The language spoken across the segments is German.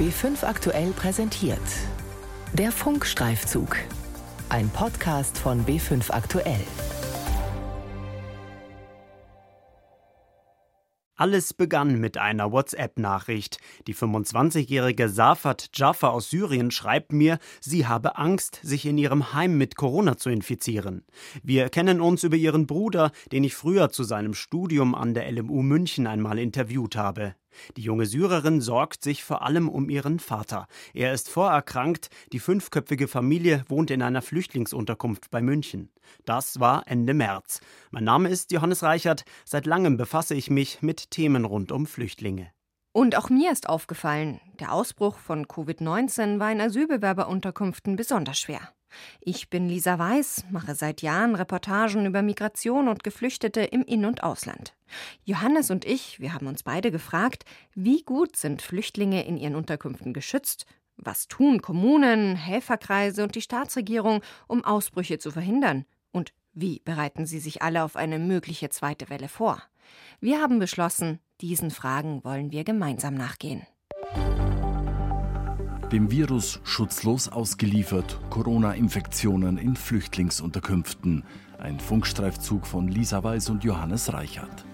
B5 aktuell präsentiert. Der Funkstreifzug. Ein Podcast von B5 aktuell. Alles begann mit einer WhatsApp-Nachricht. Die 25-jährige Safat Jaffa aus Syrien schreibt mir, sie habe Angst, sich in ihrem Heim mit Corona zu infizieren. Wir kennen uns über ihren Bruder, den ich früher zu seinem Studium an der LMU München einmal interviewt habe. Die junge Syrerin sorgt sich vor allem um ihren Vater. Er ist vorerkrankt, die fünfköpfige Familie wohnt in einer Flüchtlingsunterkunft bei München. Das war Ende März. Mein Name ist Johannes Reichert. Seit langem befasse ich mich mit Themen rund um Flüchtlinge. Und auch mir ist aufgefallen, der Ausbruch von Covid-19 war in Asylbewerberunterkünften besonders schwer. Ich bin Lisa Weiß, mache seit Jahren Reportagen über Migration und Geflüchtete im In- und Ausland. Johannes und ich, wir haben uns beide gefragt, wie gut sind Flüchtlinge in ihren Unterkünften geschützt? Was tun Kommunen, Helferkreise und die Staatsregierung, um Ausbrüche zu verhindern? Und wie bereiten sie sich alle auf eine mögliche zweite Welle vor? Wir haben beschlossen, diesen Fragen wollen wir gemeinsam nachgehen dem Virus schutzlos ausgeliefert, Corona-Infektionen in Flüchtlingsunterkünften. Ein Funkstreifzug von Lisa Weiß und Johannes Reichert.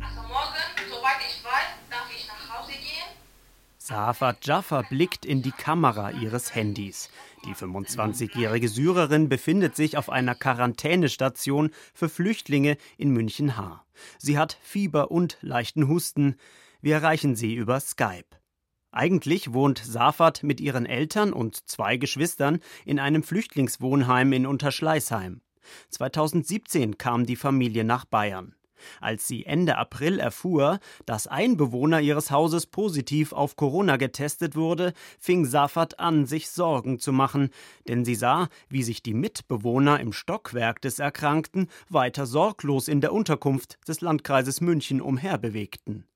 Also morgen, soweit ich weiß, darf ich nach Hause gehen. Safat Jaffa blickt in die Kamera ihres Handys. Die 25-jährige Syrerin befindet sich auf einer Quarantänestation für Flüchtlinge in München-Haar. Sie hat Fieber und leichten Husten. Wir erreichen sie über Skype. Eigentlich wohnt Safat mit ihren Eltern und zwei Geschwistern in einem Flüchtlingswohnheim in Unterschleißheim. 2017 kam die Familie nach Bayern. Als sie Ende April erfuhr, dass ein Bewohner ihres Hauses positiv auf Corona getestet wurde, fing Safat an, sich Sorgen zu machen, denn sie sah, wie sich die Mitbewohner im Stockwerk des Erkrankten weiter sorglos in der Unterkunft des Landkreises München umherbewegten.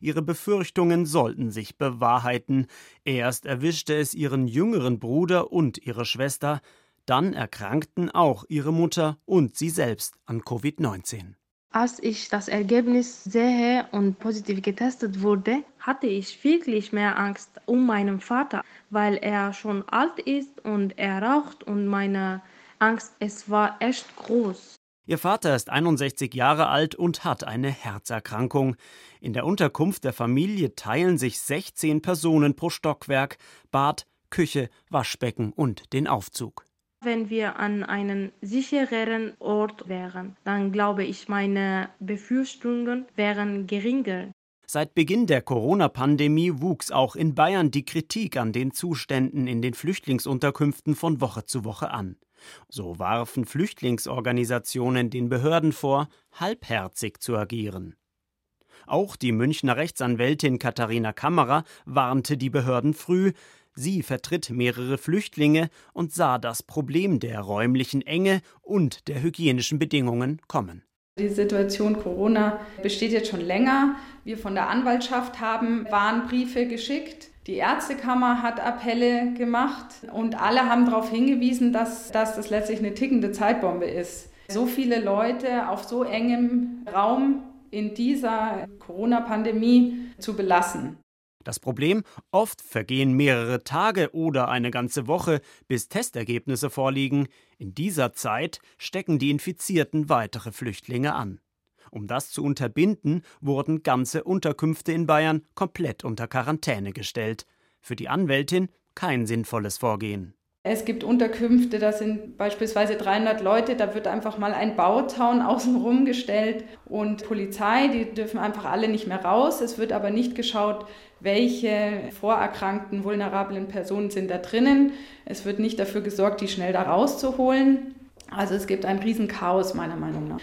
Ihre Befürchtungen sollten sich bewahrheiten. Erst erwischte es ihren jüngeren Bruder und ihre Schwester, dann erkrankten auch ihre Mutter und sie selbst an Covid-19. Als ich das Ergebnis sehe und positiv getestet wurde, hatte ich wirklich mehr Angst um meinen Vater, weil er schon alt ist und er raucht und meine Angst, es war echt groß. Ihr Vater ist 61 Jahre alt und hat eine Herzerkrankung. In der Unterkunft der Familie teilen sich 16 Personen pro Stockwerk, Bad, Küche, Waschbecken und den Aufzug. Wenn wir an einem sichereren Ort wären, dann glaube ich, meine Befürchtungen wären geringer. Seit Beginn der Corona-Pandemie wuchs auch in Bayern die Kritik an den Zuständen in den Flüchtlingsunterkünften von Woche zu Woche an. So warfen Flüchtlingsorganisationen den Behörden vor, halbherzig zu agieren. Auch die Münchner Rechtsanwältin Katharina Kammerer warnte die Behörden früh, sie vertritt mehrere Flüchtlinge und sah das Problem der räumlichen Enge und der hygienischen Bedingungen kommen. Die Situation Corona besteht jetzt schon länger. Wir von der Anwaltschaft haben Warnbriefe geschickt. Die Ärztekammer hat Appelle gemacht und alle haben darauf hingewiesen, dass, dass das letztlich eine tickende Zeitbombe ist. So viele Leute auf so engem Raum in dieser Corona-Pandemie zu belassen. Das Problem, oft vergehen mehrere Tage oder eine ganze Woche, bis Testergebnisse vorliegen. In dieser Zeit stecken die Infizierten weitere Flüchtlinge an. Um das zu unterbinden, wurden ganze Unterkünfte in Bayern komplett unter Quarantäne gestellt. Für die Anwältin kein sinnvolles Vorgehen. Es gibt Unterkünfte, da sind beispielsweise 300 Leute, da wird einfach mal ein Bauzaun außenrum gestellt und Polizei, die dürfen einfach alle nicht mehr raus. Es wird aber nicht geschaut, welche vorerkrankten, vulnerablen Personen sind da drinnen. Es wird nicht dafür gesorgt, die schnell da rauszuholen. Also es gibt ein Riesenchaos meiner Meinung nach.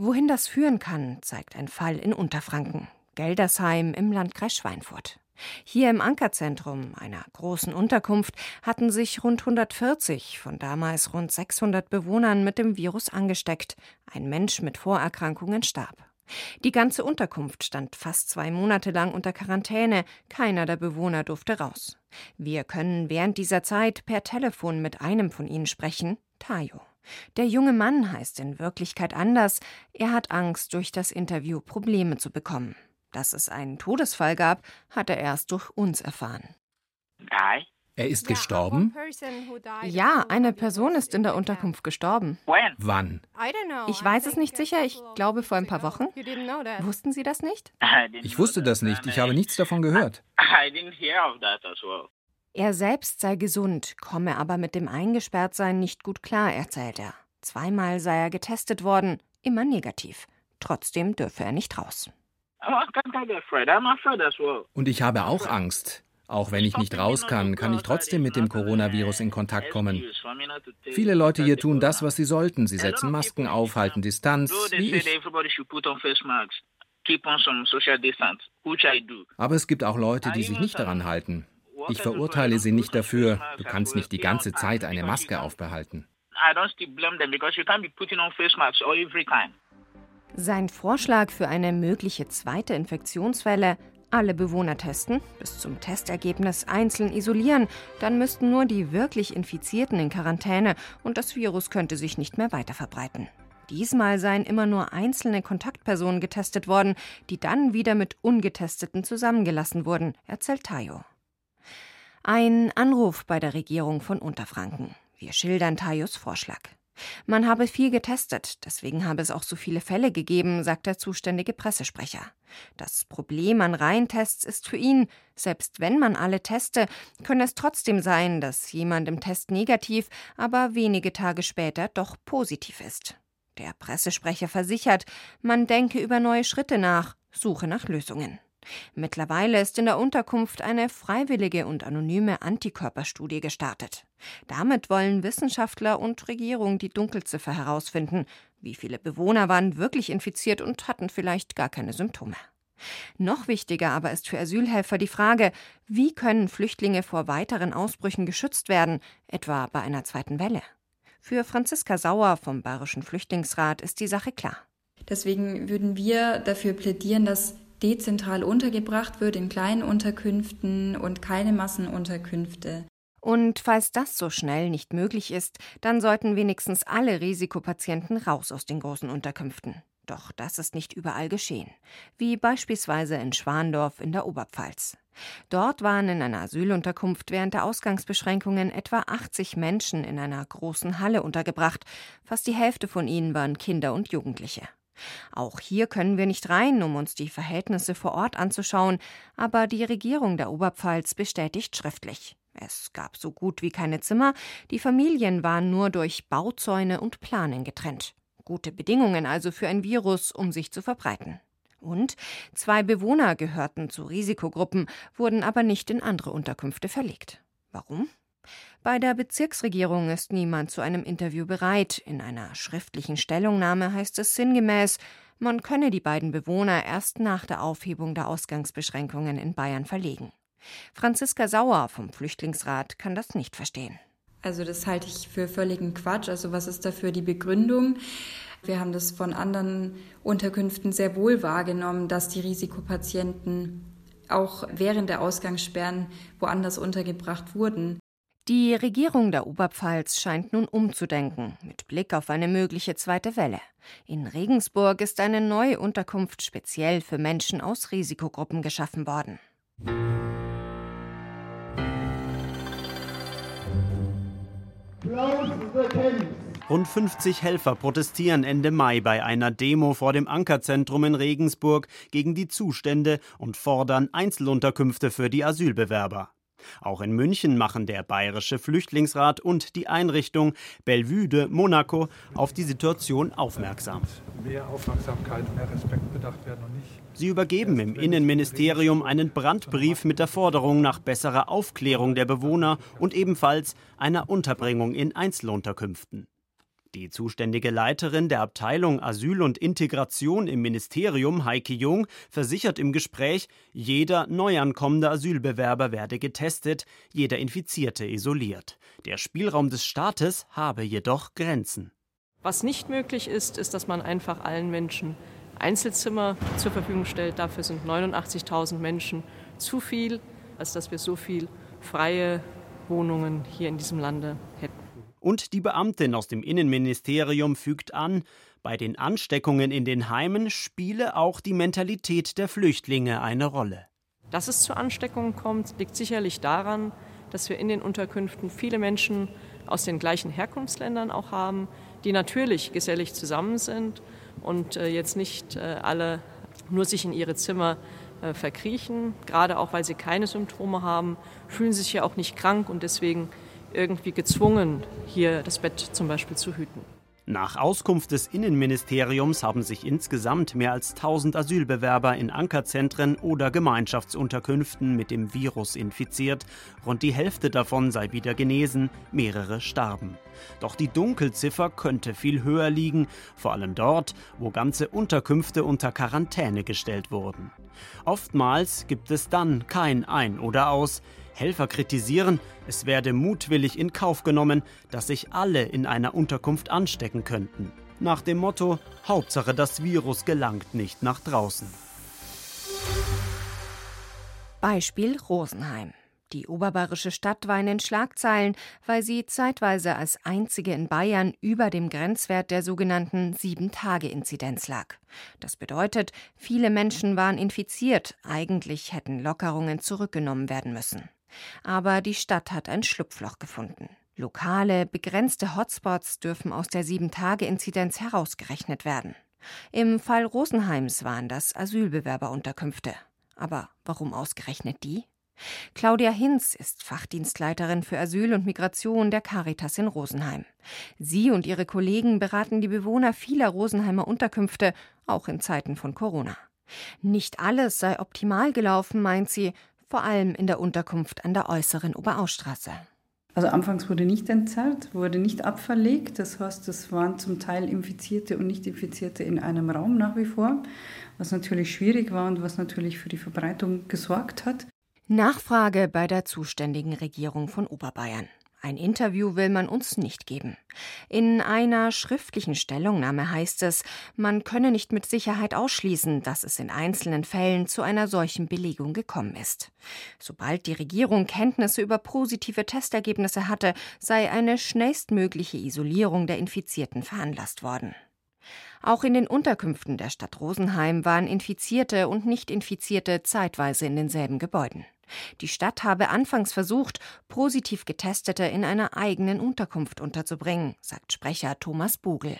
Wohin das führen kann, zeigt ein Fall in Unterfranken, Geldersheim im Landkreis Schweinfurt. Hier im Ankerzentrum, einer großen Unterkunft, hatten sich rund 140 von damals rund 600 Bewohnern mit dem Virus angesteckt. Ein Mensch mit Vorerkrankungen starb. Die ganze Unterkunft stand fast zwei Monate lang unter Quarantäne. Keiner der Bewohner durfte raus. Wir können während dieser Zeit per Telefon mit einem von ihnen sprechen, Tayo. Der junge Mann heißt in Wirklichkeit anders. Er hat Angst, durch das Interview Probleme zu bekommen. Dass es einen Todesfall gab, hat er erst durch uns erfahren. Er ist gestorben? Ja, eine Person ist in der Unterkunft gestorben. Wann? Ich weiß es nicht sicher, ich glaube vor ein paar Wochen. Wussten Sie das nicht? Ich wusste das nicht, ich habe nichts davon gehört. Er selbst sei gesund, komme aber mit dem Eingesperrtsein nicht gut klar, erzählt er. Zweimal sei er getestet worden, immer negativ. Trotzdem dürfe er nicht raus. Und ich habe auch Angst. Auch wenn ich nicht raus kann, kann ich trotzdem mit dem Coronavirus in Kontakt kommen. Viele Leute hier tun das, was sie sollten. Sie setzen Masken auf, halten Distanz, wie ich. Aber es gibt auch Leute, die sich nicht daran halten. Ich verurteile sie nicht dafür. Du kannst nicht die ganze Zeit eine Maske aufbehalten. Sein Vorschlag für eine mögliche zweite Infektionswelle alle Bewohner testen, bis zum Testergebnis einzeln isolieren, dann müssten nur die wirklich Infizierten in Quarantäne und das Virus könnte sich nicht mehr weiter verbreiten. Diesmal seien immer nur einzelne Kontaktpersonen getestet worden, die dann wieder mit Ungetesteten zusammengelassen wurden, erzählt Tayo. Ein Anruf bei der Regierung von Unterfranken. Wir schildern Tayos Vorschlag. Man habe viel getestet, deswegen habe es auch so viele Fälle gegeben, sagt der zuständige Pressesprecher. Das Problem an Reihentests ist für ihn, selbst wenn man alle teste, könne es trotzdem sein, dass jemand im Test negativ, aber wenige Tage später doch positiv ist. Der Pressesprecher versichert, man denke über neue Schritte nach, suche nach Lösungen. Mittlerweile ist in der Unterkunft eine freiwillige und anonyme Antikörperstudie gestartet. Damit wollen Wissenschaftler und Regierung die Dunkelziffer herausfinden. Wie viele Bewohner waren wirklich infiziert und hatten vielleicht gar keine Symptome? Noch wichtiger aber ist für Asylhelfer die Frage, wie können Flüchtlinge vor weiteren Ausbrüchen geschützt werden, etwa bei einer zweiten Welle? Für Franziska Sauer vom Bayerischen Flüchtlingsrat ist die Sache klar. Deswegen würden wir dafür plädieren, dass dezentral untergebracht wird in kleinen Unterkünften und keine Massenunterkünfte. Und falls das so schnell nicht möglich ist, dann sollten wenigstens alle Risikopatienten raus aus den großen Unterkünften. Doch das ist nicht überall geschehen, wie beispielsweise in Schwandorf in der Oberpfalz. Dort waren in einer Asylunterkunft während der Ausgangsbeschränkungen etwa 80 Menschen in einer großen Halle untergebracht. Fast die Hälfte von ihnen waren Kinder und Jugendliche. Auch hier können wir nicht rein, um uns die Verhältnisse vor Ort anzuschauen, aber die Regierung der Oberpfalz bestätigt schriftlich. Es gab so gut wie keine Zimmer, die Familien waren nur durch Bauzäune und Planen getrennt. Gute Bedingungen also für ein Virus, um sich zu verbreiten. Und zwei Bewohner gehörten zu Risikogruppen, wurden aber nicht in andere Unterkünfte verlegt. Warum? Bei der Bezirksregierung ist niemand zu einem Interview bereit. In einer schriftlichen Stellungnahme heißt es sinngemäß, man könne die beiden Bewohner erst nach der Aufhebung der Ausgangsbeschränkungen in Bayern verlegen. Franziska Sauer vom Flüchtlingsrat kann das nicht verstehen. Also das halte ich für völligen Quatsch. Also was ist dafür die Begründung? Wir haben das von anderen Unterkünften sehr wohl wahrgenommen, dass die Risikopatienten auch während der Ausgangssperren woanders untergebracht wurden. Die Regierung der Oberpfalz scheint nun umzudenken, mit Blick auf eine mögliche zweite Welle. In Regensburg ist eine neue Unterkunft speziell für Menschen aus Risikogruppen geschaffen worden. Rund 50 Helfer protestieren Ende Mai bei einer Demo vor dem Ankerzentrum in Regensburg gegen die Zustände und fordern Einzelunterkünfte für die Asylbewerber. Auch in München machen der Bayerische Flüchtlingsrat und die Einrichtung Bellevue de Monaco auf die Situation aufmerksam. Mehr Aufmerksamkeit, mehr Respekt bedacht werden und nicht. Sie übergeben im Innenministerium einen Brandbrief mit der Forderung nach besserer Aufklärung der Bewohner und ebenfalls einer Unterbringung in Einzelunterkünften. Die zuständige Leiterin der Abteilung Asyl und Integration im Ministerium, Heike Jung, versichert im Gespräch, jeder neuankommende Asylbewerber werde getestet, jeder Infizierte isoliert. Der Spielraum des Staates habe jedoch Grenzen. Was nicht möglich ist, ist, dass man einfach allen Menschen Einzelzimmer zur Verfügung stellt. Dafür sind 89.000 Menschen zu viel, als dass wir so viel freie Wohnungen hier in diesem Lande hätten. Und die Beamtin aus dem Innenministerium fügt an, bei den Ansteckungen in den Heimen spiele auch die Mentalität der Flüchtlinge eine Rolle. Dass es zu Ansteckungen kommt, liegt sicherlich daran, dass wir in den Unterkünften viele Menschen aus den gleichen Herkunftsländern auch haben, die natürlich gesellig zusammen sind und äh, jetzt nicht äh, alle nur sich in ihre Zimmer äh, verkriechen, gerade auch weil sie keine Symptome haben, fühlen sich ja auch nicht krank und deswegen irgendwie gezwungen, hier das Bett zum Beispiel zu hüten. Nach Auskunft des Innenministeriums haben sich insgesamt mehr als 1000 Asylbewerber in Ankerzentren oder Gemeinschaftsunterkünften mit dem Virus infiziert. Rund die Hälfte davon sei wieder genesen, mehrere starben. Doch die Dunkelziffer könnte viel höher liegen, vor allem dort, wo ganze Unterkünfte unter Quarantäne gestellt wurden. Oftmals gibt es dann kein Ein oder Aus. Helfer kritisieren, es werde mutwillig in Kauf genommen, dass sich alle in einer Unterkunft anstecken könnten. Nach dem Motto Hauptsache das Virus gelangt nicht nach draußen. Beispiel Rosenheim. Die oberbayerische Stadt war in den Schlagzeilen, weil sie zeitweise als einzige in Bayern über dem Grenzwert der sogenannten Sieben-Tage-Inzidenz lag. Das bedeutet, viele Menschen waren infiziert, eigentlich hätten Lockerungen zurückgenommen werden müssen. Aber die Stadt hat ein Schlupfloch gefunden. Lokale, begrenzte Hotspots dürfen aus der Sieben-Tage-Inzidenz herausgerechnet werden. Im Fall Rosenheims waren das Asylbewerberunterkünfte. Aber warum ausgerechnet die? Claudia Hinz ist Fachdienstleiterin für Asyl und Migration der Caritas in Rosenheim. Sie und ihre Kollegen beraten die Bewohner vieler Rosenheimer Unterkünfte, auch in Zeiten von Corona. Nicht alles sei optimal gelaufen, meint sie, vor allem in der Unterkunft an der äußeren Oberausstraße. Also anfangs wurde nicht entzerrt, wurde nicht abverlegt. Das heißt, es waren zum Teil Infizierte und Nicht-Infizierte in einem Raum nach wie vor, was natürlich schwierig war und was natürlich für die Verbreitung gesorgt hat. Nachfrage bei der zuständigen Regierung von Oberbayern. Ein Interview will man uns nicht geben. In einer schriftlichen Stellungnahme heißt es, man könne nicht mit Sicherheit ausschließen, dass es in einzelnen Fällen zu einer solchen Belegung gekommen ist. Sobald die Regierung Kenntnisse über positive Testergebnisse hatte, sei eine schnellstmögliche Isolierung der Infizierten veranlasst worden. Auch in den Unterkünften der Stadt Rosenheim waren Infizierte und Nicht-Infizierte zeitweise in denselben Gebäuden. Die Stadt habe anfangs versucht, positiv Getestete in einer eigenen Unterkunft unterzubringen, sagt Sprecher Thomas Bugel.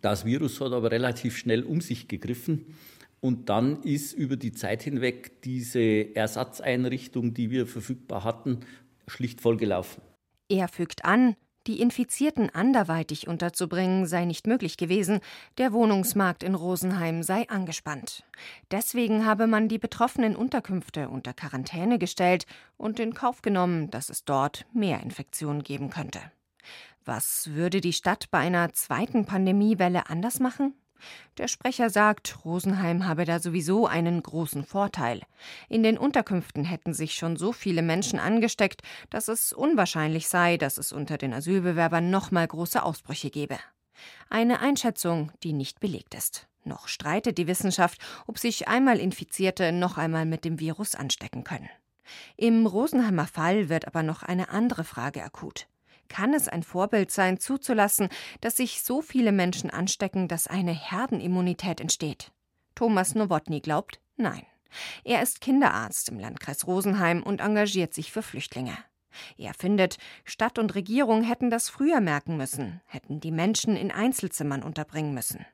Das Virus hat aber relativ schnell um sich gegriffen. Und dann ist über die Zeit hinweg diese Ersatzeinrichtung, die wir verfügbar hatten, schlicht vollgelaufen. Er fügt an, die Infizierten anderweitig unterzubringen sei nicht möglich gewesen, der Wohnungsmarkt in Rosenheim sei angespannt. Deswegen habe man die betroffenen Unterkünfte unter Quarantäne gestellt und in Kauf genommen, dass es dort mehr Infektionen geben könnte. Was würde die Stadt bei einer zweiten Pandemiewelle anders machen? Der Sprecher sagt, Rosenheim habe da sowieso einen großen Vorteil. In den Unterkünften hätten sich schon so viele Menschen angesteckt, dass es unwahrscheinlich sei, dass es unter den Asylbewerbern nochmal große Ausbrüche gebe. Eine Einschätzung, die nicht belegt ist. Noch streitet die Wissenschaft, ob sich einmal Infizierte noch einmal mit dem Virus anstecken können. Im Rosenheimer Fall wird aber noch eine andere Frage akut. Kann es ein Vorbild sein, zuzulassen, dass sich so viele Menschen anstecken, dass eine Herdenimmunität entsteht? Thomas Nowotny glaubt, nein. Er ist Kinderarzt im Landkreis Rosenheim und engagiert sich für Flüchtlinge. Er findet, Stadt und Regierung hätten das früher merken müssen, hätten die Menschen in Einzelzimmern unterbringen müssen.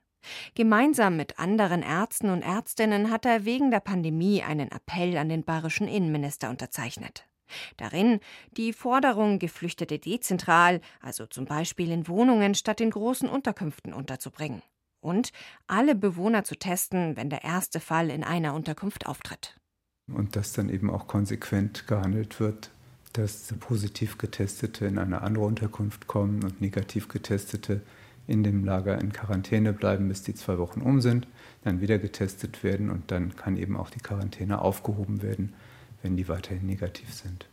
Gemeinsam mit anderen Ärzten und Ärztinnen hat er wegen der Pandemie einen Appell an den bayerischen Innenminister unterzeichnet. Darin die Forderung, Geflüchtete dezentral, also zum Beispiel in Wohnungen statt in großen Unterkünften unterzubringen. Und alle Bewohner zu testen, wenn der erste Fall in einer Unterkunft auftritt. Und dass dann eben auch konsequent gehandelt wird, dass positiv Getestete in eine andere Unterkunft kommen und negativ Getestete in dem Lager in Quarantäne bleiben, bis die zwei Wochen um sind, dann wieder getestet werden und dann kann eben auch die Quarantäne aufgehoben werden wenn die weiterhin negativ sind.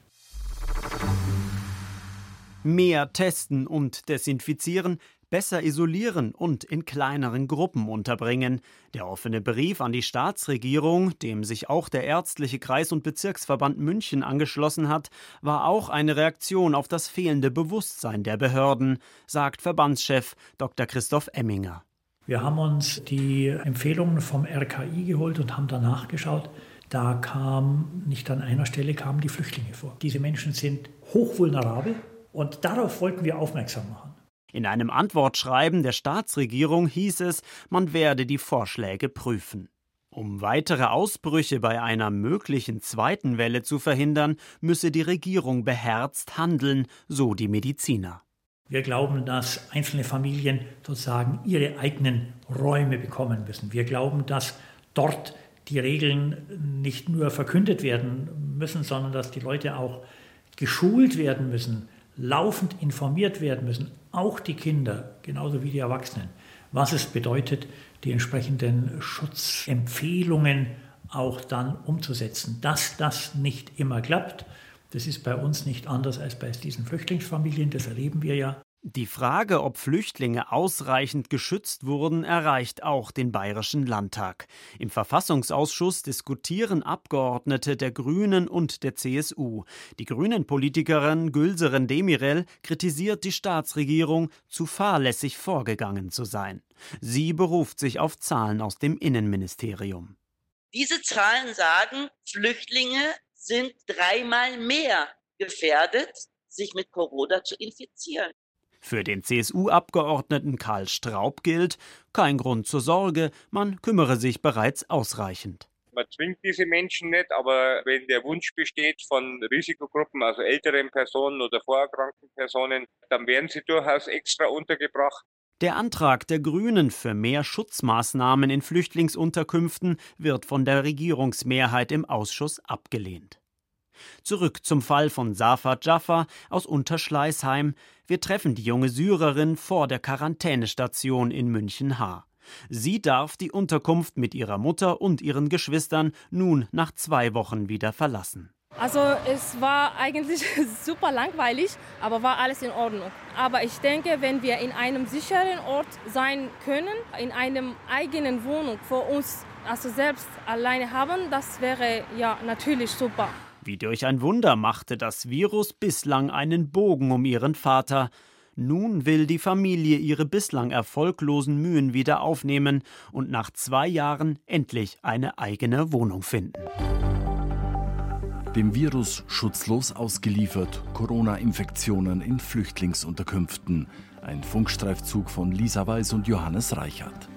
Mehr testen und desinfizieren, besser isolieren und in kleineren Gruppen unterbringen. Der offene Brief an die Staatsregierung, dem sich auch der ärztliche Kreis- und Bezirksverband München angeschlossen hat, war auch eine Reaktion auf das fehlende Bewusstsein der Behörden, sagt Verbandschef Dr. Christoph Emminger. Wir haben uns die Empfehlungen vom RKI geholt und haben danach geschaut. Da kam nicht an einer Stelle kamen die Flüchtlinge vor. Diese Menschen sind hochvulnerabel und darauf wollten wir aufmerksam machen. In einem Antwortschreiben der Staatsregierung hieß es, man werde die Vorschläge prüfen. Um weitere Ausbrüche bei einer möglichen zweiten Welle zu verhindern, müsse die Regierung beherzt handeln, so die Mediziner. Wir glauben, dass einzelne Familien sozusagen ihre eigenen Räume bekommen müssen. Wir glauben, dass dort die Regeln nicht nur verkündet werden müssen, sondern dass die Leute auch geschult werden müssen, laufend informiert werden müssen, auch die Kinder, genauso wie die Erwachsenen, was es bedeutet, die entsprechenden Schutzempfehlungen auch dann umzusetzen. Dass das nicht immer klappt, das ist bei uns nicht anders als bei diesen Flüchtlingsfamilien, das erleben wir ja. Die Frage, ob Flüchtlinge ausreichend geschützt wurden, erreicht auch den Bayerischen Landtag. Im Verfassungsausschuss diskutieren Abgeordnete der Grünen und der CSU. Die Grünen-Politikerin Gülseren Demirel kritisiert die Staatsregierung, zu fahrlässig vorgegangen zu sein. Sie beruft sich auf Zahlen aus dem Innenministerium. Diese Zahlen sagen, Flüchtlinge sind dreimal mehr gefährdet, sich mit Corona zu infizieren. Für den CSU-Abgeordneten Karl Straub gilt, kein Grund zur Sorge, man kümmere sich bereits ausreichend. Man zwingt diese Menschen nicht, aber wenn der Wunsch besteht von Risikogruppen, also älteren Personen oder vorerkrankten Personen, dann werden sie durchaus extra untergebracht. Der Antrag der Grünen für mehr Schutzmaßnahmen in Flüchtlingsunterkünften wird von der Regierungsmehrheit im Ausschuss abgelehnt. Zurück zum Fall von Safa Jaffa aus Unterschleißheim. Wir treffen die junge Syrerin vor der Quarantänestation in München-H. Sie darf die Unterkunft mit ihrer Mutter und ihren Geschwistern nun nach zwei Wochen wieder verlassen. Also es war eigentlich super langweilig, aber war alles in Ordnung. Aber ich denke, wenn wir in einem sicheren Ort sein können, in einem eigenen Wohnung vor uns, also selbst alleine haben, das wäre ja natürlich super. Wie durch ein Wunder machte das Virus bislang einen Bogen um ihren Vater. Nun will die Familie ihre bislang erfolglosen Mühen wieder aufnehmen und nach zwei Jahren endlich eine eigene Wohnung finden. Dem Virus schutzlos ausgeliefert, Corona-Infektionen in Flüchtlingsunterkünften. Ein Funkstreifzug von Lisa Weiß und Johannes Reichert.